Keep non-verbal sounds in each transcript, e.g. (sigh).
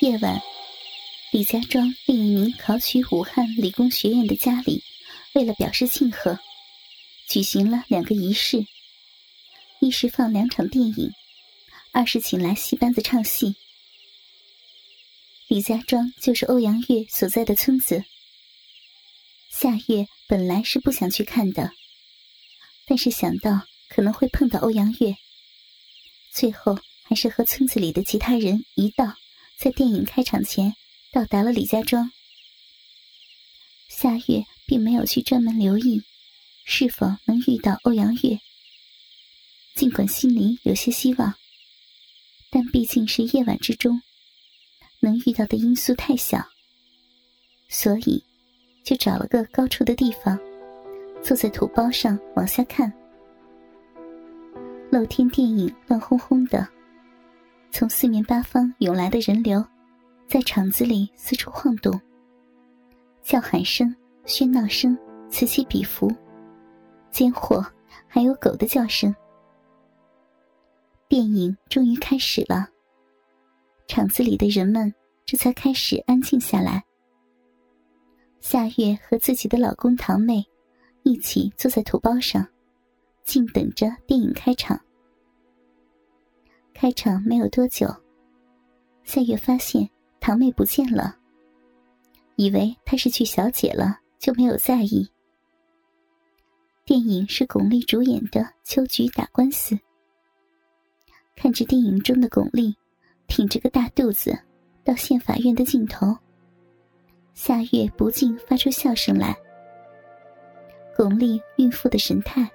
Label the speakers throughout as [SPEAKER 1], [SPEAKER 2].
[SPEAKER 1] 夜晚，李家庄另一名考取武汉理工学院的家里，为了表示庆贺，举行了两个仪式：一是放两场电影，二是请来戏班子唱戏。李家庄就是欧阳月所在的村子。夏月本来是不想去看的，但是想到可能会碰到欧阳月，最后还是和村子里的其他人一道。在电影开场前，到达了李家庄。夏月并没有去专门留意是否能遇到欧阳月，尽管心里有些希望，但毕竟是夜晚之中，能遇到的因素太小，所以就找了个高处的地方，坐在土包上往下看。露天电影乱哄哄的。从四面八方涌来的人流，在场子里四处晃动。叫喊声、喧闹声此起彼伏，间或还有狗的叫声。电影终于开始了，场子里的人们这才开始安静下来。夏月和自己的老公堂妹一起坐在土包上，静等着电影开场。开场没有多久，夏月发现堂妹不见了，以为她是去小姐了，就没有在意。电影是巩俐主演的《秋菊打官司》，看着电影中的巩俐挺着个大肚子到县法院的镜头，夏月不禁发出笑声来。巩俐孕妇的神态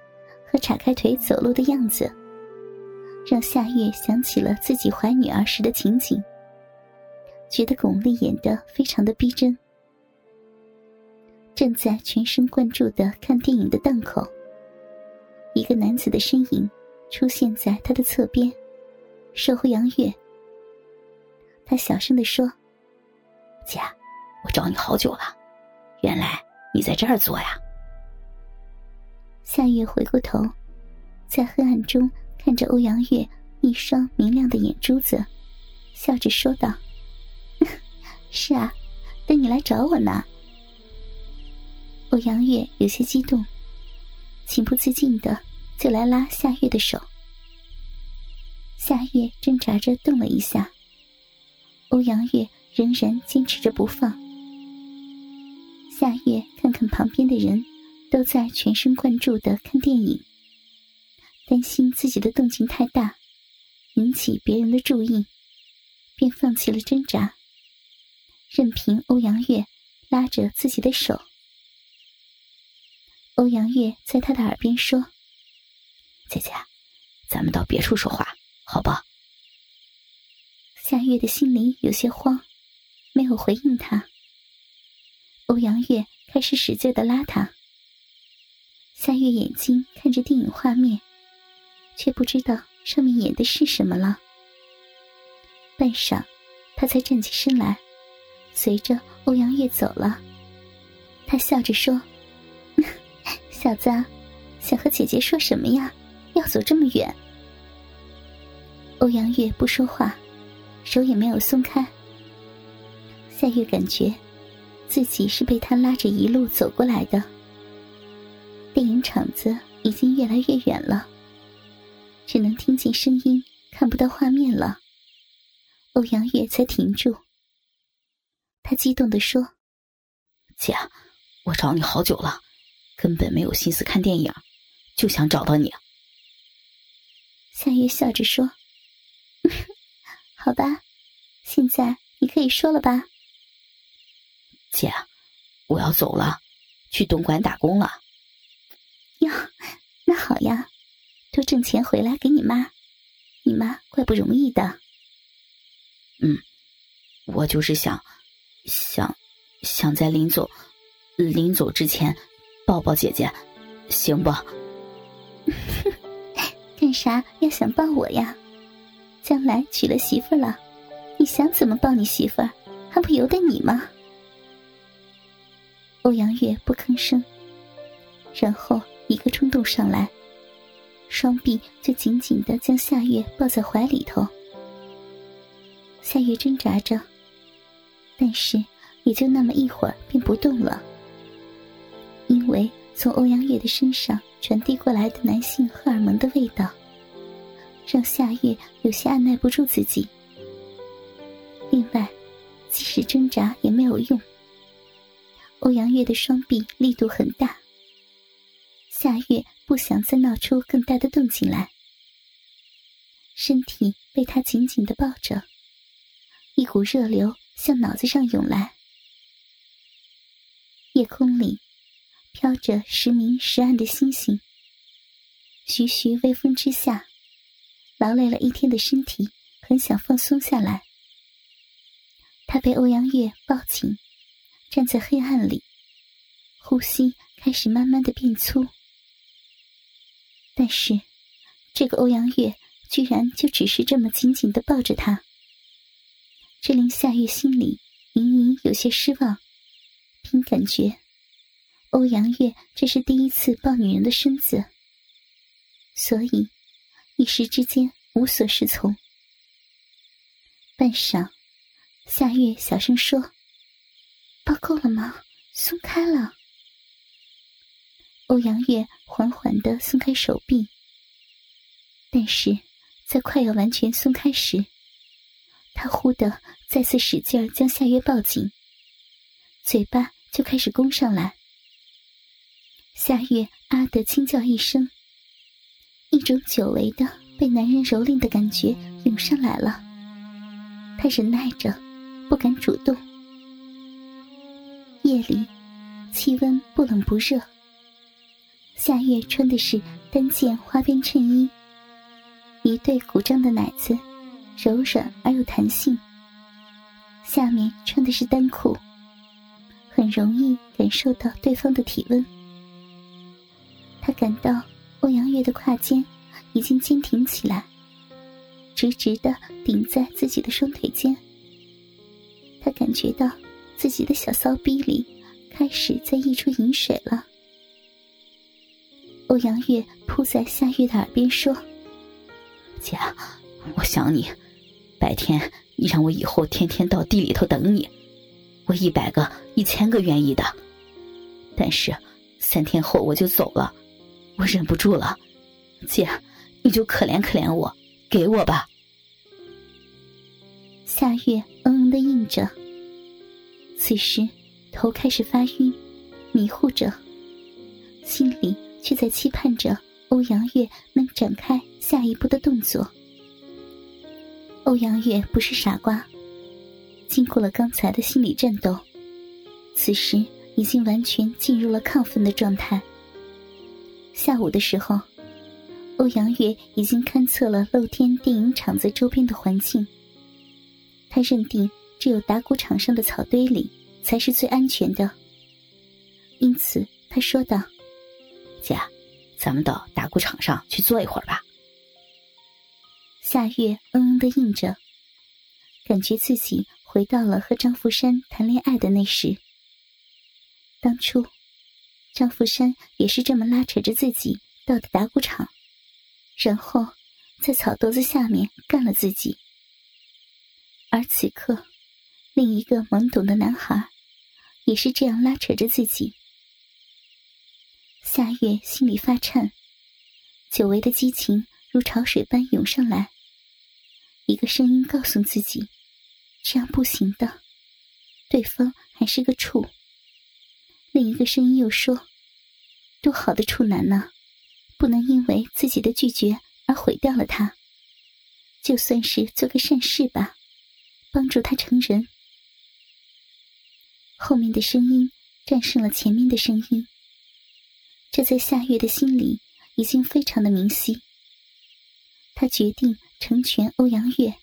[SPEAKER 1] 和叉开腿走路的样子。让夏月想起了自己怀女儿时的情景，觉得巩俐演的非常的逼真。正在全神贯注的看电影的档口，一个男子的身影出现在他的侧边，是欧阳月。他小声的说：“
[SPEAKER 2] 姐，我找你好久了，原来你在这儿坐呀。”
[SPEAKER 1] 夏月回过头，在黑暗中。看着欧阳月一双明亮的眼珠子，笑着说道：“ (laughs) 是啊，等你来找我呢。”欧阳月有些激动，情不自禁的就来拉夏月的手。夏月挣扎着动了一下，欧阳月仍然坚持着不放。夏月看看旁边的人，都在全神贯注的看电影。担心自己的动静太大，引起别人的注意，便放弃了挣扎，任凭欧阳月拉着自己的手。欧阳月在他的耳边说：“
[SPEAKER 2] 姐姐，咱们到别处说话，好吧？”
[SPEAKER 1] 夏月的心里有些慌，没有回应他。欧阳月开始使劲的拉他。夏月眼睛看着电影画面。却不知道上面演的是什么了。半晌，他才站起身来，随着欧阳月走了。他笑着说：“ (laughs) 小子，想和姐姐说什么呀？要走这么远？”欧阳月不说话，手也没有松开。夏月感觉自己是被他拉着一路走过来的。电影场子已经越来越远了。只能听见声音，看不到画面了。欧阳月才停住。他激动地说：“
[SPEAKER 2] 姐，我找你好久了，根本没有心思看电影，就想找到你。”
[SPEAKER 1] 夏月笑着说：“ (laughs) 好吧，现在你可以说了吧。”
[SPEAKER 2] 姐，我要走了，去东莞打工了。
[SPEAKER 1] 那好呀。多挣钱回来给你妈，你妈怪不容易的。
[SPEAKER 2] 嗯，我就是想，想，想在临走，临走之前抱抱姐姐，行不？(laughs)
[SPEAKER 1] 干啥要想抱我呀？将来娶了媳妇了，你想怎么抱你媳妇，还不由得你吗？欧阳月不吭声，然后一个冲动上来。双臂就紧紧的将夏月抱在怀里头。夏月挣扎着，但是也就那么一会儿便不动了，因为从欧阳月的身上传递过来的男性荷尔蒙的味道，让夏月有些按耐不住自己。另外，即使挣扎也没有用。欧阳月的双臂力度很大，夏月不想再闹出更大的动静来，身体被他紧紧的抱着，一股热流向脑子上涌来。夜空里飘着时明时暗的星星，徐徐微风之下，劳累了一天的身体很想放松下来。他被欧阳月抱紧。站在黑暗里，呼吸开始慢慢的变粗。但是，这个欧阳月居然就只是这么紧紧的抱着他，这令夏月心里隐隐有些失望。凭感觉，欧阳月这是第一次抱女人的身子，所以一时之间无所适从。半晌，夏月小声说。抱够了吗？松开了。欧阳月缓缓的松开手臂，但是在快要完全松开时，他忽的再次使劲儿将夏月抱紧，嘴巴就开始攻上来。夏月啊的轻叫一声，一种久违的被男人蹂躏的感觉涌上来了。他忍耐着，不敢主动。夜里，气温不冷不热。夏月穿的是单件花边衬衣，一对鼓胀的奶子，柔软而有弹性。下面穿的是单裤，很容易感受到对方的体温。他感到欧阳月的胯间已经坚挺起来，直直的顶在自己的双腿间。他感觉到。自己的小骚逼里开始在溢出饮水了。欧阳月扑在夏月的耳边说：“
[SPEAKER 2] 姐，我想你。白天你让我以后天天到地里头等你，我一百个、一千个愿意的。但是三天后我就走了，我忍不住了。姐，你就可怜可怜我，给我吧。”
[SPEAKER 1] 夏月嗯嗯的应着。此时，头开始发晕，迷糊着，心里却在期盼着欧阳月能展开下一步的动作。欧阳月不是傻瓜，经过了刚才的心理战斗，此时已经完全进入了亢奋的状态。下午的时候，欧阳月已经勘测了露天电影场子周边的环境，他认定。只有打鼓场上的草堆里才是最安全的，因此他说道：“
[SPEAKER 2] 姐，咱们到打鼓场上去坐一会儿吧。”
[SPEAKER 1] 夏月嗯嗯的应着，感觉自己回到了和张富山谈恋爱的那时。当初，张富山也是这么拉扯着自己到的打鼓场，然后在草垛子下面干了自己，而此刻。另一个懵懂的男孩，也是这样拉扯着自己。夏月心里发颤，久违的激情如潮水般涌上来。一个声音告诉自己，这样不行的，对方还是个处。另一个声音又说，多好的处男呢，不能因为自己的拒绝而毁掉了他。就算是做个善事吧，帮助他成人。后面的声音战胜了前面的声音，这在夏月的心里已经非常的明晰。他决定成全欧阳月，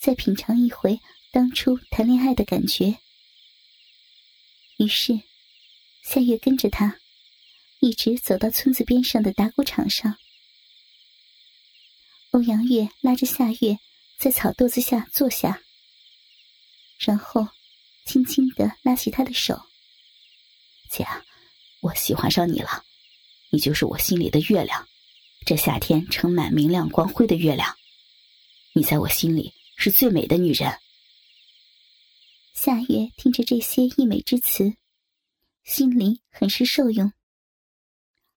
[SPEAKER 1] 再品尝一回当初谈恋爱的感觉。于是，夏月跟着他，一直走到村子边上的打鼓场上。欧阳月拉着夏月在草垛子下坐下，然后。轻轻的拉起他的手，
[SPEAKER 2] 姐，我喜欢上你了，你就是我心里的月亮，这夏天盛满明亮光辉的月亮。你在我心里是最美的女人。
[SPEAKER 1] 夏月听着这些溢美之词，心里很是受用。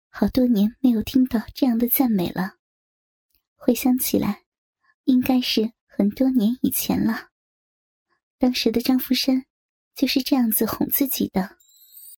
[SPEAKER 1] 好多年没有听到这样的赞美了，回想起来，应该是很多年以前了。当时的张福山就是这样子哄自己的。